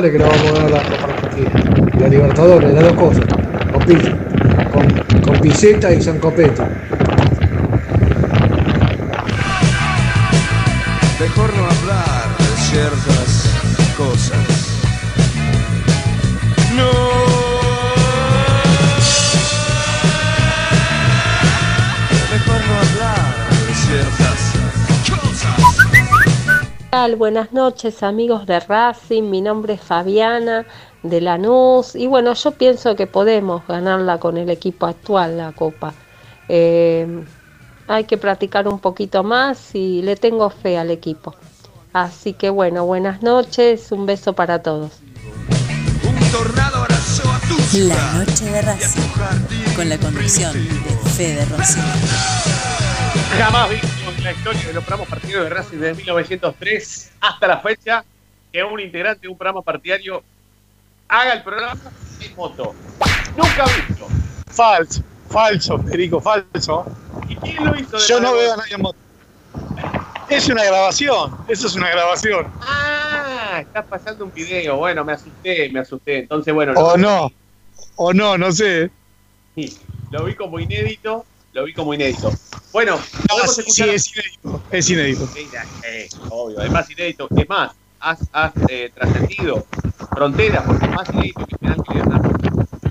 Vale que no vamos a ganar la Copa Argentina. La Libertadores, las dos cosas. Con, con, Piseta y San tal? Buenas noches amigos de Racing, mi nombre es Fabiana de Lanús y bueno, yo pienso que podemos ganarla con el equipo actual, la Copa. Eh, hay que practicar un poquito más y le tengo fe al equipo. Así que bueno, buenas noches, un beso para todos. La noche de Racing, con la conducción de Fede Rossi. Jamás visto en la historia de los programas partidarios de Racing desde 1903 hasta la fecha que un integrante de un programa partidario haga el programa en moto. Nunca visto. Falso, falso, Federico, falso. ¿Y quién lo hizo? de Yo no veo a nadie en moto. Es una grabación, eso es una grabación. Ah, está pasando un video. Bueno, me asusté, me asusté. Entonces, bueno. O no, o no, no sé. Sí, lo vi como inédito. Lo vi como inédito. Bueno, No, podemos sí, escuchar. sí, es inédito, es inédito. Eh, obvio, es más inédito. Es más, has, has eh, trascendido fronteras porque es más inédito que penal que Leonardo.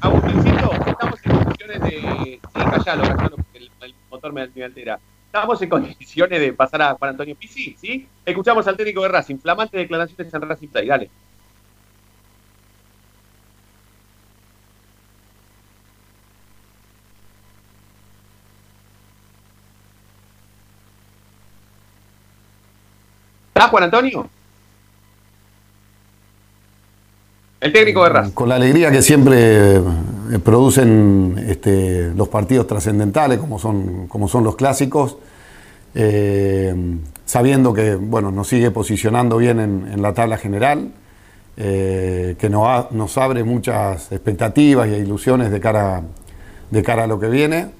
Agustincito, estamos en condiciones de. Sí, callalo, callalo, porque el, el motor me, me altera. Estamos en condiciones de pasar a Juan Antonio Pizzi, ¿sí? Escuchamos al técnico de Racing, flamante declaraciones en Racing Play, dale. ¿Está Juan Antonio? El técnico de Racing. Con la alegría que siempre eh, producen este, los partidos trascendentales, como son, como son los clásicos, eh, sabiendo que bueno, nos sigue posicionando bien en, la tabla general, eh, que nos abre muchas expectativas y ilusiones de cara, de cara a lo que viene,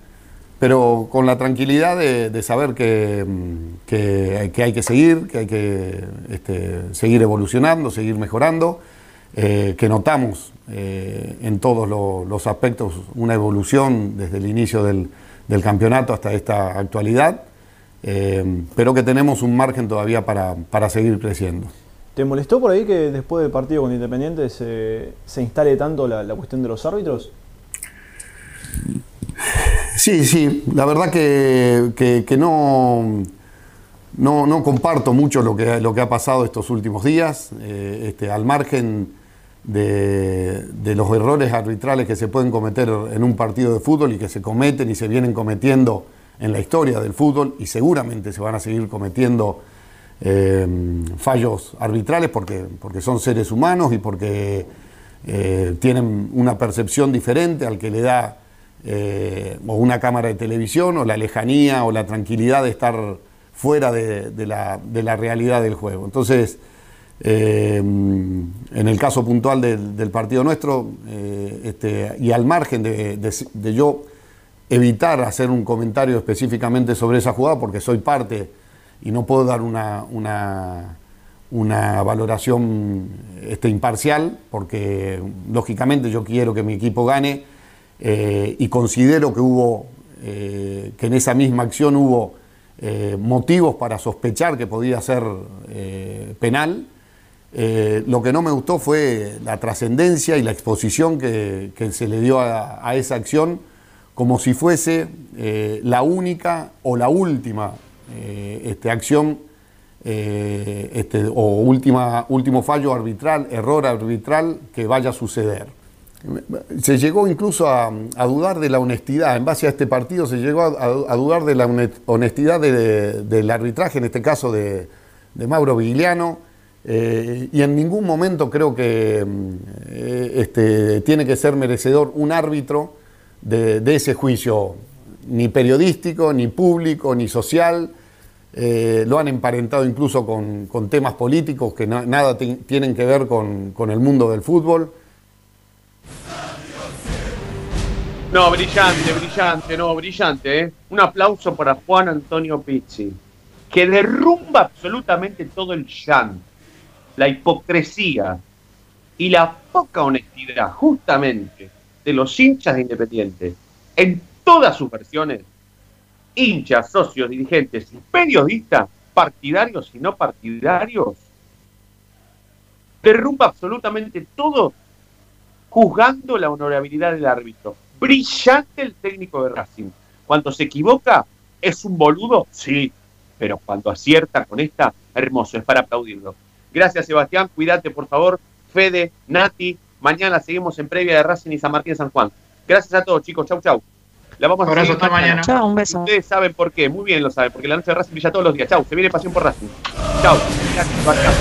pero con la tranquilidad de, saber que, mm, que- que hay que seguir, que hay que este, seguir evolucionando, seguir mejorando, eh, que notamos eh, en todos lo- los aspectos una evolución desde el inicio del, del campeonato hasta esta actualidad, eh, pero que tenemos un margen todavía para, para seguir creciendo. ¿Te molestó por ahí que después del partido con Independiente se, se instale tanto la, la cuestión de los árbitros? Sí, sí, la verdad que, que- no, no, no comparto mucho lo que, lo que ha pasado estos últimos días, eh, este, al margen de, de los errores arbitrales que se pueden cometer en un partido de fútbol y que se cometen y se vienen cometiendo en la historia del fútbol y seguramente se van a seguir cometiendo eh, fallos arbitrales porque, porque son seres humanos y porque eh, tienen una percepción diferente al que le da eh, o una cámara de televisión o la lejanía o la tranquilidad de estar fuera de, la, de la realidad del juego. Entonces, eh, en el caso puntual del, partido nuestro, eh, este, y al margen de yo evitar hacer un comentario específicamente sobre esa jugada, porque soy parte y no puedo dar una, una, una valoración este, imparcial, porque lógicamente yo quiero que mi equipo gane eh, y considero que hubo, eh, que en esa misma acción hubo eh, motivos para sospechar que podía ser penal. Lo que no me gustó fue la trascendencia y la exposición que, se le dio a, esa acción como si fuese la única o la última este, acción este, o última, último fallo arbitral, error arbitral que vaya a suceder. Se llegó incluso a, dudar de la honestidad, en base a este partido se llegó a, dudar de la hone- honestidad de- del arbitraje, en este caso de, Mauro Vigliano, eh, y en ningún momento creo que eh, este, tiene que ser merecedor un árbitro de, ese juicio, ni periodístico, ni público, ni social. Eh, lo han emparentado incluso con, temas políticos que na- nada ti- tienen que ver con, con el mundo del fútbol. No, brillante, brillante, no, brillante, ¿eh? Un aplauso para Juan Antonio Pizzi, que derrumba absolutamente todo el llanto, la hipocresía y la poca honestidad, justamente, de los hinchas de Independiente, en todas sus versiones, hinchas, socios, dirigentes y periodistas, partidarios y no partidarios, derrumba absolutamente todo juzgando la honorabilidad del árbitro. Brillante el técnico de Racing. Cuando se equivoca, ¿es un boludo? Sí, pero cuando acierta con esta, hermoso, es para aplaudirlo. Gracias, Sebastián. Cuídate, por favor. Fede, Nati. Mañana seguimos en previa de Racing y San Martín de San Juan. Gracias a todos, chicos. Chau, chau. La vamos a Abrazo, seguir hasta mañana. Chao, un beso. Ustedes saben por qué. Muy bien lo saben, porque la noche de Racing brilla todos los días. Chau. Se viene pasión por Racing. Chau. Gracias, Sebastián.